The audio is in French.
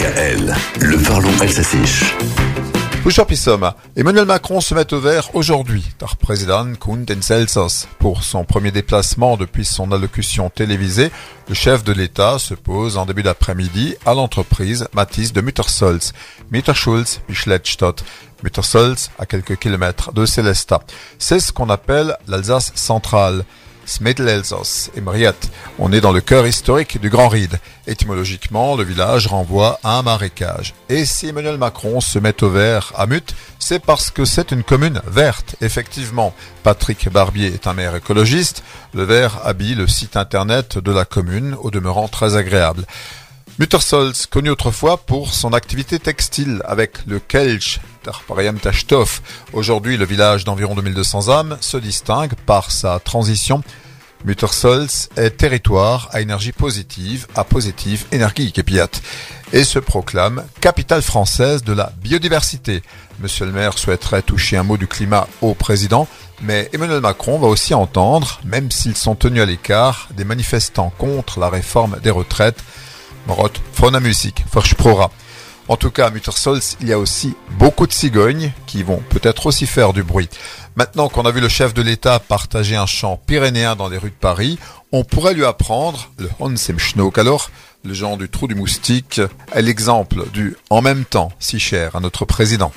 DKL, le parlons Elsassisch. Buschoppisoma. Emmanuel Macron se met au vert aujourd'hui, kommt ins Elsass. Pour son premier déplacement depuis son allocution télévisée, le chef de l'État se pose en début d'après-midi à l'entreprise Matisse de Muttersolz. Mitterschulz, Bischlettstadt. Muttersolz, à quelques kilomètres de Célestat. C'est ce qu'on appelle l'Alsace centrale. On est dans le cœur historique du Grand Ride. Étymologiquement, le village renvoie à un marécage. Et si Emmanuel Macron se met au vert à Mut, c'est parce que c'est une commune verte, effectivement. Patrick Barbier est un maire écologiste. Le vert habille le site internet de la commune, au demeurant très agréable. Muttersolz, connu autrefois pour son activité textile avec le Kelch. Aujourd'hui, le village d'environ 2200 âmes se distingue par sa transition. Muttersolz est territoire à énergie positive, à positive énergie et se proclame capitale française de la biodiversité. Monsieur le maire souhaiterait toucher un mot du climat au président, mais Emmanuel Macron va aussi entendre, même s'ils sont tenus à l'écart, des manifestants contre la réforme des retraites Morot, Music, Prora. En tout cas, à Muttersolz, il y a aussi beaucoup de cigognes qui vont peut-être aussi faire du bruit. Maintenant qu'on a vu le chef de l'État partager un chant pyrénéen dans les rues de Paris, on pourrait lui apprendre le Honsem Schnook alors, le genre du trou du moustique, est l'exemple du en même temps si cher à notre président.